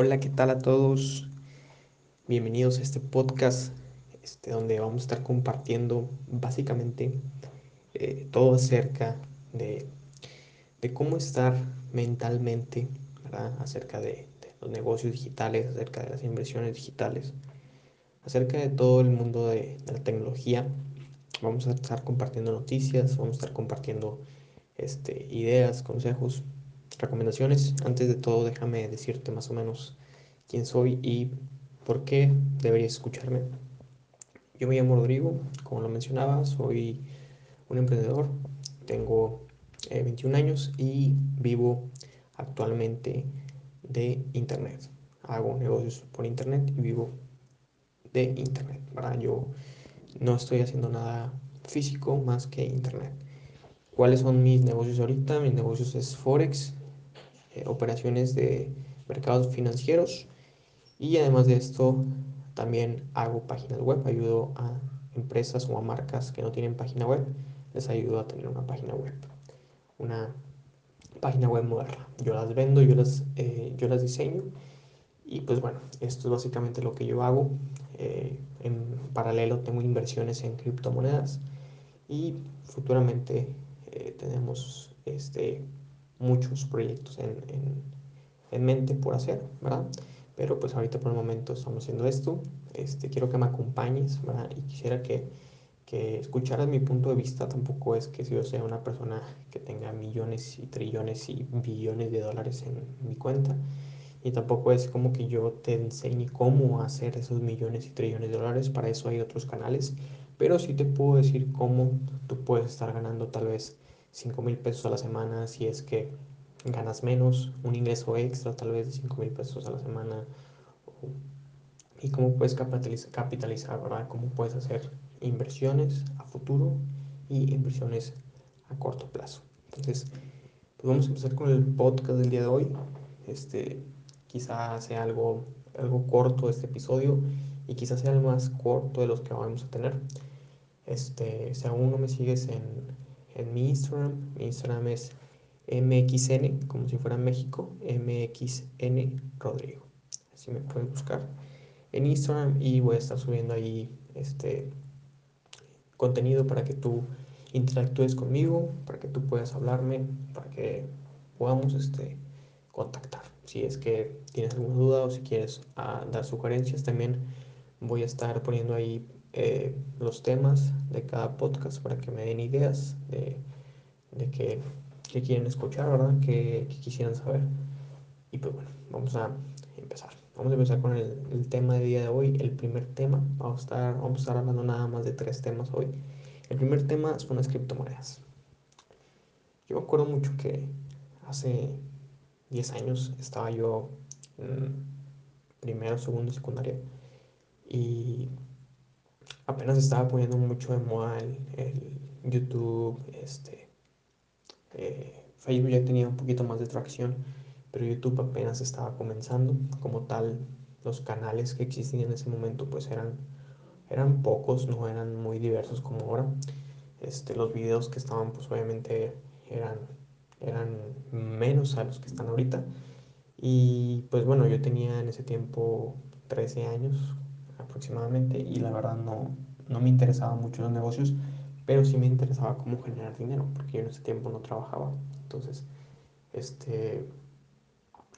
Hola, ¿qué tal a todos? Bienvenidos a este podcast este, donde vamos a estar compartiendo básicamente eh, todo acerca de, de, cómo estar mentalmente, acerca de, los negocios digitales, acerca de las inversiones digitales, acerca de todo el mundo de, de la tecnología. Vamos a estar compartiendo noticias, vamos a estar compartiendo este, ideas, consejos recomendaciones. Antes de todo, déjame decirte más o menos quién soy y por qué deberías escucharme. Yo me llamo Rodrigo, como lo mencionaba, soy un emprendedor, tengo eh, 21 años y vivo actualmente de Internet. Hago negocios por Internet y vivo de Internet. ¿verdad? Yo no estoy haciendo nada físico más que Internet. ¿Cuáles son mis negocios ahorita? Mis negocios es Forex, eh, operaciones de mercados financieros y además de esto también hago páginas web, ayudo a empresas o a marcas que no tienen página web, les ayudo a tener una página web, una página web moderna. Yo las vendo, yo las, eh, yo las diseño y pues bueno, esto es básicamente lo que yo hago. Eh, en paralelo tengo inversiones en criptomonedas y futuramente tenemos este, muchos proyectos en, en, en, mente por hacer, ¿verdad? Pero pues ahorita por el momento estamos haciendo esto. Este, quiero que me acompañes, ¿verdad? Y quisiera que, que escucharas mi punto de vista. Tampoco es que si yo sea una persona que tenga millones y trillones y billones de dólares en mi cuenta. Y tampoco es como que yo te enseñe cómo hacer esos millones y trillones de dólares. Para eso hay otros canales. Pero sí te puedo decir cómo tú puedes estar ganando tal vez 5 mil pesos a la semana si es que ganas menos, un ingreso extra tal vez de 5 mil pesos a la semana y cómo puedes capitalizar, capitalizar, ¿verdad? Cómo puedes hacer inversiones a futuro y inversiones a corto plazo. Entonces, pues vamos a empezar con el podcast del día de hoy. Este, quizá sea algo, algo corto este episodio y quizás sea el más corto de los que vamos a tener. Este, si aún no me sigues en, en mi Instagram, mi Instagram es mxn, como si fuera México, mxn Rodrigo. Así me puedes buscar en Instagram y voy a estar subiendo ahí este contenido para que tú interactúes conmigo, para que tú puedas hablarme, para que podamos este, contactar. Si es que tienes alguna duda o si quieres uh, dar sugerencias, también voy a estar poniendo ahí eh, los temas de cada podcast para que me den ideas de, de que, quieren escuchar, ¿verdad? Que, quisieran saber. Y pues bueno, vamos a empezar. Vamos a empezar con el, el, tema de día de hoy. El primer tema, vamos a, estar, vamos a estar hablando nada más de tres temas hoy. El primer tema son las criptomonedas. Yo me acuerdo mucho que hace 10 años estaba yo en primero, segundo, secundaria y apenas estaba poniendo mucho de moda el, YouTube, este, eh, Facebook ya tenía un poquito más de tracción, pero YouTube apenas estaba comenzando. Como tal, los canales que existían en ese momento pues eran, eran pocos, no eran muy diversos como ahora. Este, los videos que estaban pues obviamente eran, eran menos a los que están ahorita. Y pues bueno, yo tenía en ese tiempo 13 años aproximadamente y la verdad no, no me interesaba mucho los negocios, pero sí me interesaba cómo generar dinero, porque yo en ese tiempo no trabajaba. Entonces, este,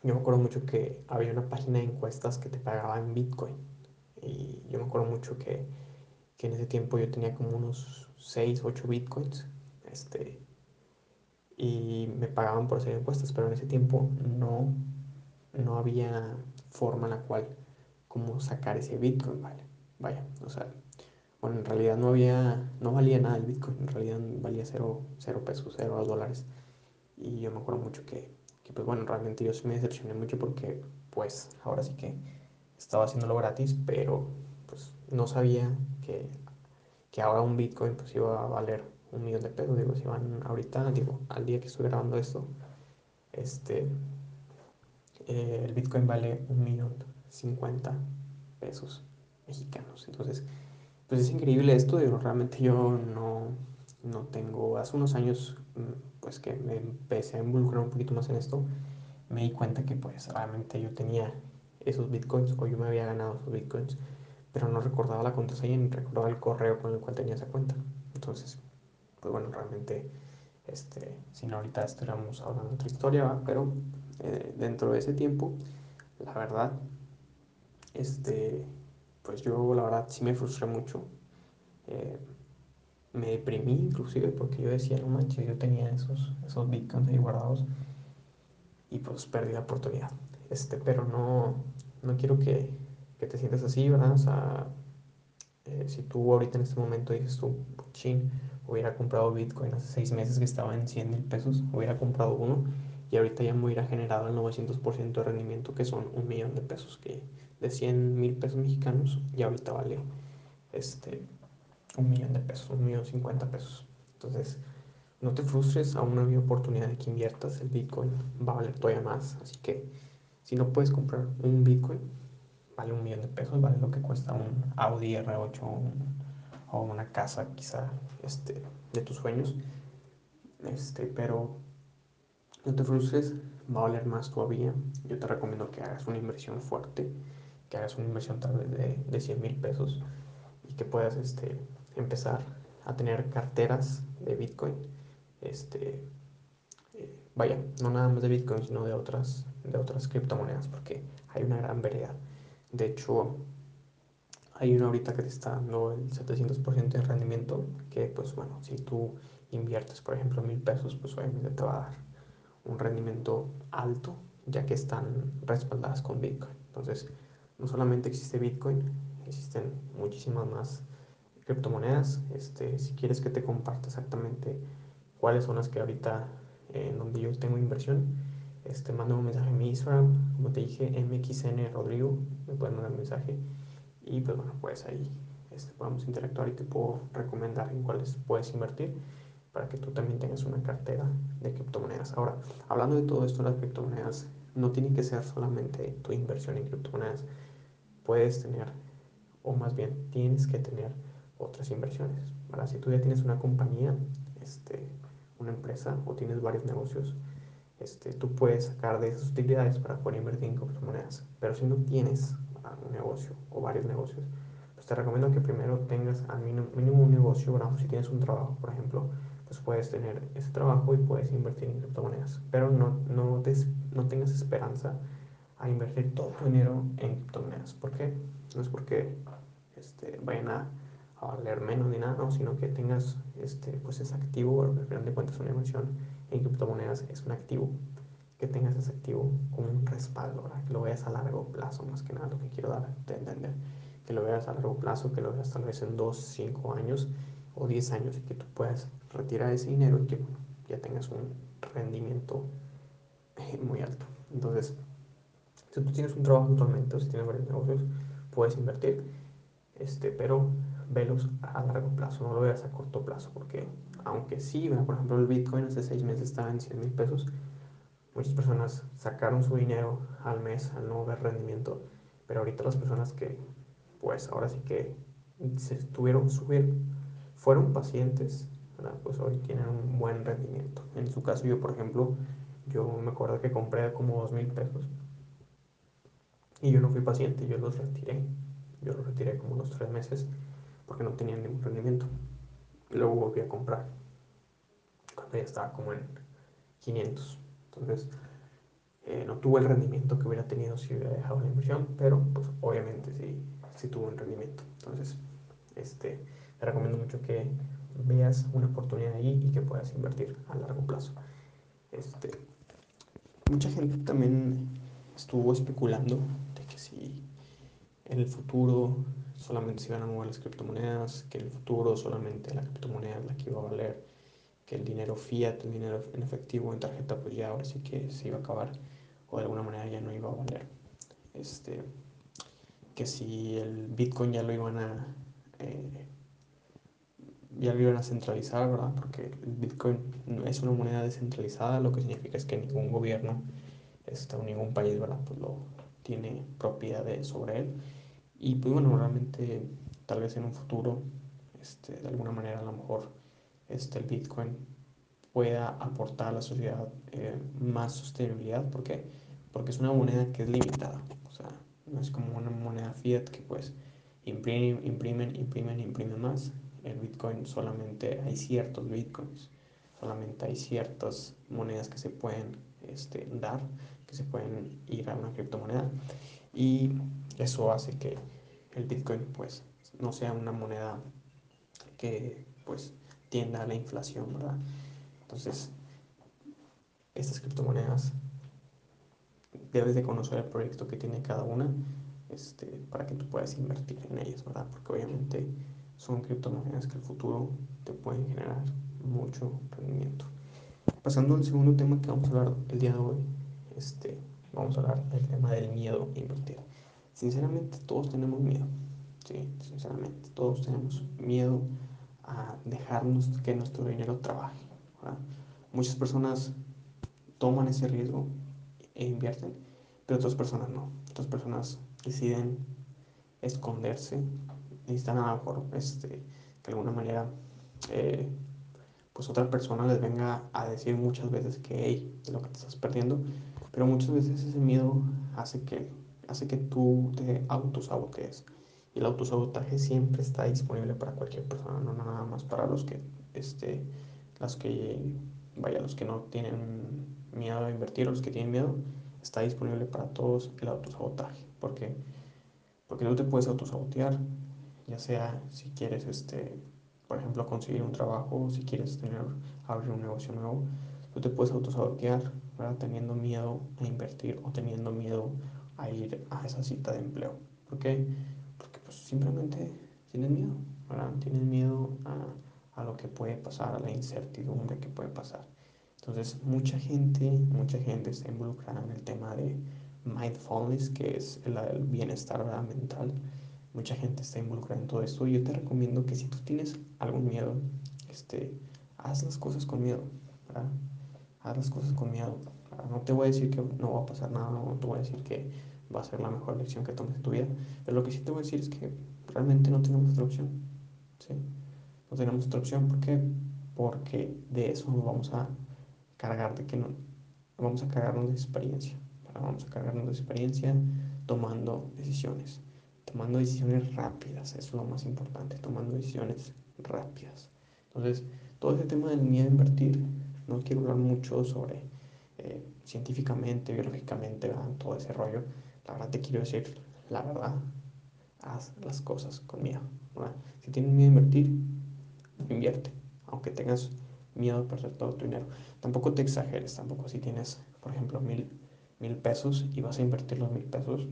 yo me acuerdo mucho que había una página de encuestas que te pagaba en Bitcoin. Y yo me acuerdo mucho que, que en ese tiempo yo tenía como unos 6, 8 Bitcoins. Este, y me pagaban por hacer encuestas, pero en ese tiempo no, no había forma en la cual como sacar ese Bitcoin, vale. Vaya, o sea, bueno, en realidad no había, no valía nada el Bitcoin, en realidad valía cero, cero pesos, cero dólares. Y yo me acuerdo mucho que, que, pues bueno, realmente yo sí me decepcioné mucho porque, pues, ahora sí que estaba haciéndolo gratis, pero pues no sabía que, que ahora un Bitcoin pues iba a valer un millón de pesos. Digo, si van ahorita, digo, al día que estoy grabando esto, este, eh, el Bitcoin vale un millón cincuenta pesos mexicanos. Entonces, pues es increíble esto, digo, realmente yo no, no tengo, hace unos años, mm, pues que me empecé a involucrar un poquito más en esto, me di cuenta que pues realmente yo tenía esos bitcoins o yo me había ganado esos bitcoins, pero no recordaba la contraseña ni recordaba el correo con el cual tenía esa cuenta. Entonces, pues bueno, realmente, este, si no ahorita estuviéramos hablando de otra historia, pero eh, dentro de ese tiempo, la verdad, este, pues yo la verdad sí me frustré mucho. Eh, me deprimí inclusive porque yo decía, no manches, yo tenía esos, esos bitcoins ahí guardados y pues perdí la oportunidad. Este, pero no, no quiero que, que te sientas así, ¿verdad? O sea, eh, si tú ahorita en este momento dices tú, chin, hubiera comprado Bitcoin hace seis meses que estaba en 100 mil pesos, hubiera comprado uno y ahorita ya me hubiera generado el 900% de rendimiento que son un millón de pesos, que de 100 mil pesos mexicanos ya ahorita vale este, un millón de pesos, un millón cincuenta pesos. Entonces, no te frustres, aún no hay oportunidad de que inviertas, el Bitcoin va a valer todavía más, así que si no puedes comprar un Bitcoin, vale un millón de pesos, vale lo que cuesta un Audi R8 o una casa quizá este, de tus sueños, este, pero no te frustres, va a valer más todavía. Yo te recomiendo que hagas una inversión fuerte, que hagas una inversión tal vez de, de 100 mil pesos y que puedas este, empezar a tener carteras de Bitcoin. Este, eh, vaya, no nada más de Bitcoin, sino de otras, de otras criptomonedas, porque hay una gran variedad. De hecho, hay una ahorita que te está dando el 700% de rendimiento, que pues bueno, si tú inviertes, por ejemplo, mil pesos, pues obviamente te va a dar un rendimiento alto, ya que están respaldadas con Bitcoin. Entonces, no solamente existe Bitcoin, existen muchísimas más criptomonedas. Este, si quieres que te comparta exactamente cuáles son las que ahorita en donde yo tengo inversión, este, manda un mensaje en mi Instagram, como te dije, MXN Rodrigo, me pueden mandar un mensaje y pues bueno, pues ahí este, podemos interactuar y te puedo recomendar en cuáles puedes invertir para que tú también tengas una cartera de criptomonedas. Ahora, hablando de todo esto, las criptomonedas no tienen que ser solamente tu inversión en criptomonedas. Puedes tener, o más bien tienes que tener otras inversiones. ¿verdad? Si tú ya tienes una compañía, este, una empresa o tienes varios negocios, este, tú puedes sacar de esas utilidades para poder invertir en criptomonedas. Pero si no tienes un negocio o varios negocios, pues te recomiendo que primero tengas al mínimo, un negocio, ¿verdad? Si tienes un trabajo, por ejemplo, pues puedes tener ese trabajo y puedes invertir en criptomonedas. Pero no, no, no tengas esperanza a invertir todo tu dinero en criptomonedas. ¿Por qué? No es porque este, vayan a, valer menos ni nada, no, sino que tengas este, pues ese activo, al final de cuentas una inversión en criptomonedas es un activo que tengas ese activo como un respaldo, que lo veas a largo plazo, más que nada lo que quiero dar a entender, que lo veas a largo plazo, que lo veas tal vez en 2, 5 años o 10 años y que tú puedas retirar ese dinero y que ya tengas un rendimiento muy alto. Entonces, si tú tienes un trabajo actualmente o si tienes varios negocios, puedes invertir, este, pero velos a largo plazo, no lo veas a corto plazo, porque aunque sí, por ejemplo, el Bitcoin hace 6 meses estaba en 100 mil pesos, muchas personas sacaron su dinero al mes al no ver rendimiento, pero ahorita las personas que, pues ahora sí que se tuvieron, subir, fueron pacientes, pues hoy tienen un buen rendimiento. En su caso, yo, por ejemplo, yo me acuerdo que compré como dos mil pesos y yo no fui paciente, yo los retiré. Yo los retiré como unos tres meses porque no tenían ningún rendimiento. Luego volví a comprar cuando ya estaba como en 500. Entonces, eh, no tuvo el rendimiento que hubiera tenido si hubiera dejado la inversión, pero pues obviamente sí, sí tuvo un rendimiento. Entonces, este, te recomiendo mucho que veas una oportunidad ahí y que puedas invertir a largo plazo. Este, mucha gente también estuvo especulando de que si en el futuro solamente se iban a mover las criptomonedas, que en el futuro solamente la criptomoneda es la que iba a valer que el dinero fiat, el dinero en efectivo, en tarjeta, pues ya ahora sí que se iba a acabar o de alguna manera ya no iba a valer. Este, que si el Bitcoin ya lo iban a eh, ya lo iban a centralizar, ¿verdad? Porque el Bitcoin es una moneda descentralizada, lo que significa es que ningún gobierno o ningún país, ¿verdad? Pues lo tiene propiedad sobre él. Y pues bueno, realmente tal vez en un futuro, este, de alguna manera a lo mejor este, el Bitcoin pueda aportar a la sociedad eh, más sostenibilidad. ¿Por qué? Porque es una moneda que es limitada. O sea, no es como una moneda fiat que pues imprimen, imprimen, imprimen, imprimen más. El Bitcoin solamente hay ciertos Bitcoins, solamente hay ciertas monedas que se pueden este, dar, que se pueden ir a una criptomoneda y eso hace que el Bitcoin pues no sea una moneda que pues tienda a la inflación, ¿verdad? Entonces, estas criptomonedas debes de conocer el proyecto que tiene cada una este, para que tú puedas invertir en ellas, ¿verdad? Porque obviamente son criptomonedas que el futuro te pueden generar mucho rendimiento. Pasando al segundo tema que vamos a hablar el día de hoy, este, vamos a hablar del tema del miedo a invertir. Sinceramente todos tenemos miedo, sí, sinceramente todos tenemos miedo a dejarnos que nuestro dinero trabaje. Muchas personas toman ese riesgo e invierten, pero otras personas no. Otras personas deciden esconderse, necesitan a lo mejor este, de alguna manera eh, pues otra persona les venga a decir muchas veces que hey, de lo que te estás perdiendo, pero muchas veces ese miedo hace que, hace que tú te autosabotees. Y el autosabotaje siempre está disponible para cualquier persona, no nada más para los que, este, las que, vaya, los que no tienen miedo a invertir o los que tienen miedo, está disponible para todos el autosabotaje. ¿Por qué? Porque tú te puedes autosabotear, ya sea si quieres, este, por ejemplo, conseguir un trabajo, si quieres tener, abrir un negocio nuevo, tú te puedes autosabotear, ¿verdad? Teniendo miedo a invertir o teniendo miedo a ir a esa cita de empleo. ¿Por qué? Porque pues simplemente tienes miedo, ¿verdad? Tienes miedo a, a lo que puede pasar, a la incertidumbre que puede pasar. Entonces, mucha gente, mucha gente está involucrada en el tema de mindfulness, que es el, el bienestar mental. Mucha gente está involucrada en todo esto. Y yo te recomiendo que si tú tienes algún miedo, este, haz las cosas con miedo. Haz las cosas con miedo. No te voy a decir que no va a pasar nada, no te voy a decir que va a ser la mejor lección que tomes en tu vida. Pero lo que sí te voy a decir es que realmente no tenemos otra opción. ¿sí? No tenemos otra opción. ¿Por qué? Porque de eso nos vamos a cargar de que no, vamos a cargarnos de experiencia. Vamos a cargarnos de experiencia tomando decisiones. Tomando decisiones rápidas, eso es lo más importante, tomando decisiones rápidas. Entonces, todo ese tema del miedo a invertir, no quiero hablar mucho sobre eh, científicamente, biológicamente, todo ese rollo. La verdad te quiero decir, la verdad, haz las cosas con miedo. Si tienes miedo a invertir, invierte, aunque tengas miedo a perder todo tu dinero. Tampoco te exageres, tampoco si tienes, por ejemplo, mil, mil pesos y vas a invertir los mil pesos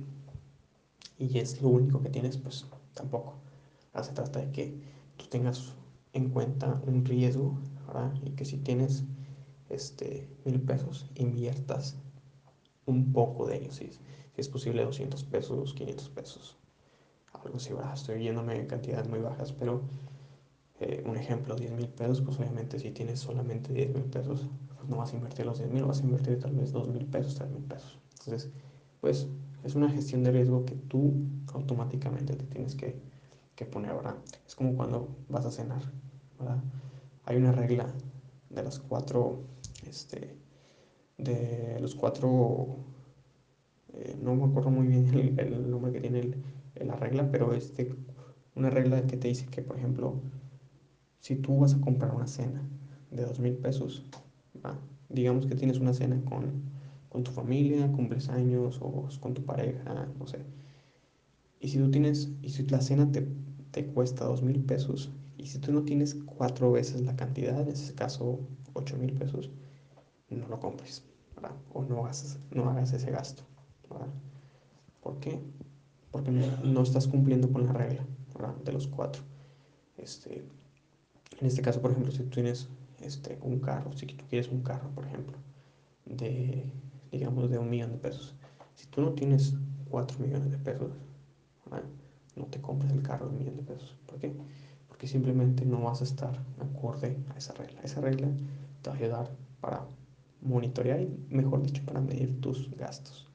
y es lo único que tienes, pues tampoco. Ahora se trata de que tú tengas en cuenta un riesgo, ¿verdad? Y que si tienes este, mil pesos, inviertas un poco de ellos, si, si es posible 200 pesos, 500 pesos, algo así, ¿verdad? Estoy yéndome en cantidades muy bajas, pero eh, un ejemplo, 10 mil pesos, pues obviamente si tienes solamente 10 mil pesos, pues no vas a invertir los 10 mil, vas a invertir tal vez 2 mil pesos, 3 mil pesos. Entonces, pues es una gestión de riesgo que tú automáticamente te tienes que, que poner, ¿verdad? Es como cuando vas a cenar, ¿verdad? Hay una regla de las cuatro, este, de los cuatro, eh, no me acuerdo muy bien el, nombre que tiene el, la regla, pero es de una regla que te dice que, por ejemplo, si tú vas a comprar una cena de dos mil pesos, digamos que tienes una cena con, con tu familia, cumples años o con tu pareja, no sé. Y si tú tienes, y si la cena te, te cuesta dos mil pesos, y si tú no tienes cuatro veces la cantidad, en ese caso ocho mil pesos, no lo compres, ¿verdad? O no hagas, no hagas ese gasto, ¿verdad? ¿Por qué? Porque no, estás cumpliendo con la regla, ¿verdad? De los cuatro. Este, en este caso, por ejemplo, si tú tienes este, un carro, si tú quieres un carro, por ejemplo, de, digamos, de un millón de pesos, si tú no tienes cuatro millones de pesos, no te compres el carro de un millón de pesos. ¿Por qué? Porque simplemente no vas a estar acorde a esa regla. Esa regla te va a ayudar para monitorear y, mejor dicho, para medir tus gastos.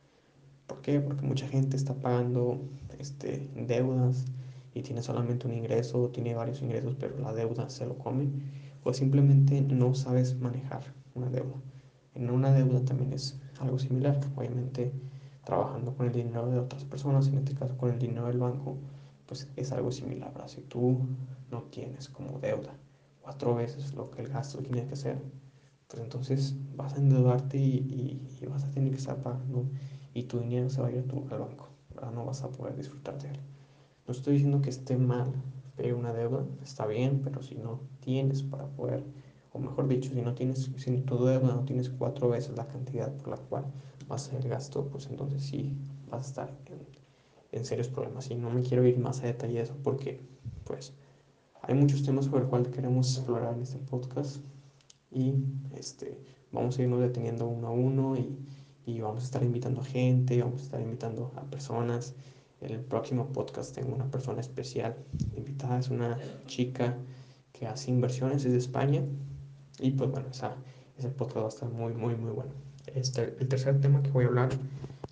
¿Por qué? Porque mucha gente está pagando este, deudas y tiene solamente un ingreso tiene varios ingresos, pero la deuda se lo come, o simplemente no sabes manejar una deuda. En una deuda también es algo similar. Obviamente trabajando con el dinero de otras personas, en este caso con el dinero del banco, pues es algo similar. ¿verdad? Si tú no tienes como deuda cuatro veces lo que el gasto que tienes que hacer, pues entonces vas a endeudarte y, y, vas a tener que estar pagando y tu dinero se va a ir a tu, al banco, ¿verdad? no vas a poder disfrutar de él. No estoy diciendo que esté mal pedir una deuda, está bien, pero si no tienes para poder, o mejor dicho, si no tienes, si tu deuda no tienes cuatro veces la cantidad por la cual vas a hacer el gasto, pues entonces sí vas a estar en, en serios problemas. Y no me quiero ir más a detalle de eso porque, pues, hay muchos temas sobre el cual queremos explorar en este podcast y este, vamos a irnos deteniendo uno a uno y, y vamos a estar invitando a gente, vamos a estar invitando a personas. En el próximo podcast tengo una persona especial invitada, es una chica que hace inversiones, es de España y pues bueno, esa, ese podcast va a estar muy, muy, muy bueno. Este, el tercer tema que voy a hablar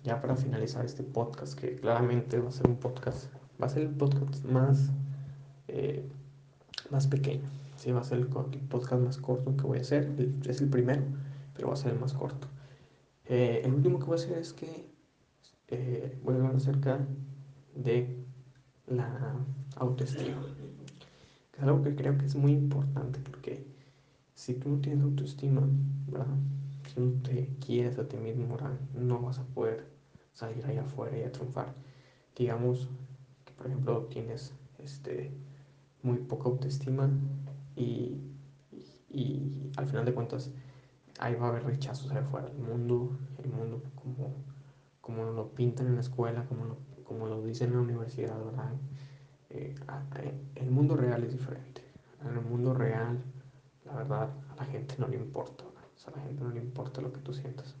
ya para finalizar este podcast, que claramente va a ser un podcast, va a ser el podcast más... Eh, más pequeño. Sí, va a ser el, podcast más corto que voy a hacer. Es el primero, pero va a ser el más corto. Eh, el último que voy a hacer es que eh, voy a hablar acerca de la autoestima. Que es algo que creo que es muy importante porque si tú no tienes autoestima, ¿verdad? si no te quieres a ti mismo, no vas a poder salir allá afuera y a triunfar. Digamos que, por ejemplo, tienes este muy poca autoestima y, y, al final de cuentas ahí va a haber rechazos allá afuera. El mundo, el mundo como, como lo pintan en la escuela, como lo, como lo dicen en la universidad, ¿verdad? Eh, el mundo real es diferente. En el mundo real, la verdad, a la gente no le importa. O sea, a la gente no le importa lo que tú sientas,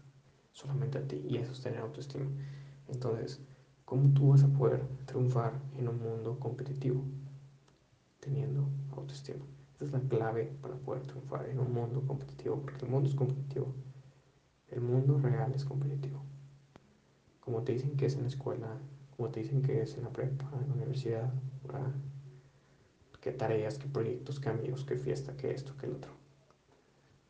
solamente a ti. Y eso es tener autoestima. Entonces, ¿cómo tú vas a poder triunfar en un mundo competitivo? teniendo autoestima. Esa es la clave para poder triunfar en un mundo competitivo, porque el mundo es competitivo. El mundo real es competitivo. Como te dicen que es en la escuela, como te dicen que es en la prepa, en la universidad, qué tareas, qué proyectos, qué amigos, qué fiesta, qué esto, qué el otro.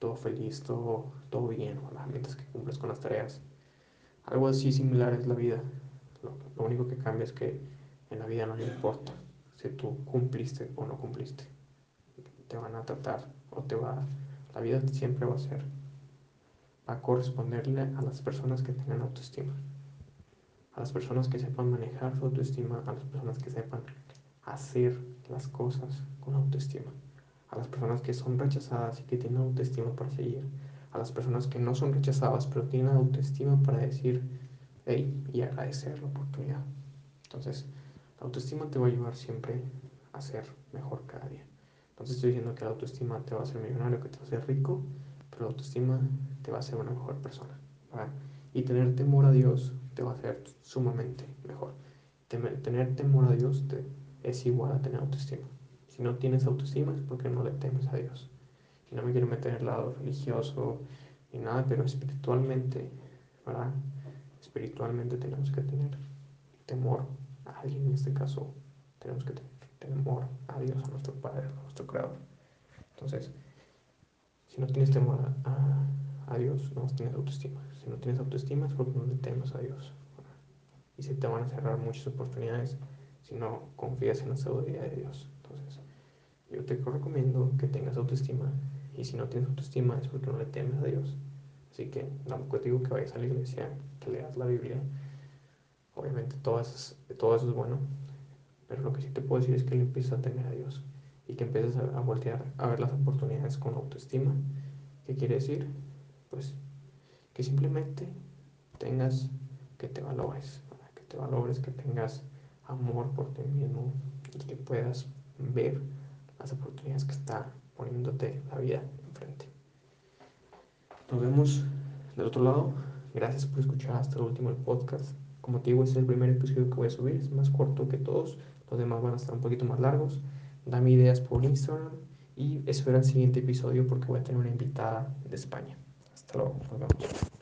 Todo feliz, todo, todo bien, mientras que cumples con las tareas. Algo así similar es la vida. Lo, lo único que cambia es que en la vida no le importa si tú cumpliste o no cumpliste. Te van a tratar o te va, la vida siempre va a ser, va a corresponderle a las personas que tengan autoestima, a las personas que sepan manejar su autoestima, a las personas que sepan hacer las cosas con autoestima, a las personas que son rechazadas y que tienen autoestima para seguir, a las personas que no son rechazadas pero tienen autoestima para decir, hey, y agradecer la oportunidad. Entonces, la autoestima te va a ayudar siempre a ser mejor cada día. Entonces estoy diciendo que la autoestima te va a hacer millonario, que te va a hacer rico, pero la autoestima te va a hacer una mejor persona. Y tener temor a Dios te va a hacer sumamente mejor. Tener temor a Dios te, es igual a tener autoestima. Si no tienes autoestima es porque no le temes a Dios. Y no me quiero meter en el lado religioso ni nada, pero espiritualmente, ¿verdad? Espiritualmente tenemos que tener temor a alguien, en este caso tenemos que tener temor a Dios, a nuestro Padre, a nuestro Creador. Entonces, si no tienes temor a, a Dios, no tienes autoestima. Si no tienes autoestima es porque no le temes a Dios. Y se te van a cerrar muchas oportunidades no confías en la sabiduría de Dios. Entonces, yo te recomiendo que tengas autoestima. Y si no tienes autoestima es porque no le temes a Dios. Así que tampoco te digo que vayas a la iglesia, que leas la Biblia, Obviamente todo eso, es, bueno, pero lo que sí te puedo decir es que le empieces a tener a Dios y que empieces a, voltear a ver las oportunidades con autoestima. ¿Qué quiere decir? Pues que simplemente tengas, que te valores, que te valores, que tengas amor por ti mismo y que puedas ver las oportunidades que está poniéndote la vida enfrente. Nos vemos del otro lado. Gracias por escuchar hasta el último el podcast. Como te digo, este es el primer episodio que voy a subir, es más corto que todos, los demás van a estar un poquito más largos. Dame ideas por Instagram y espera el siguiente episodio porque voy a tener una invitada de España. Hasta luego, nos vemos.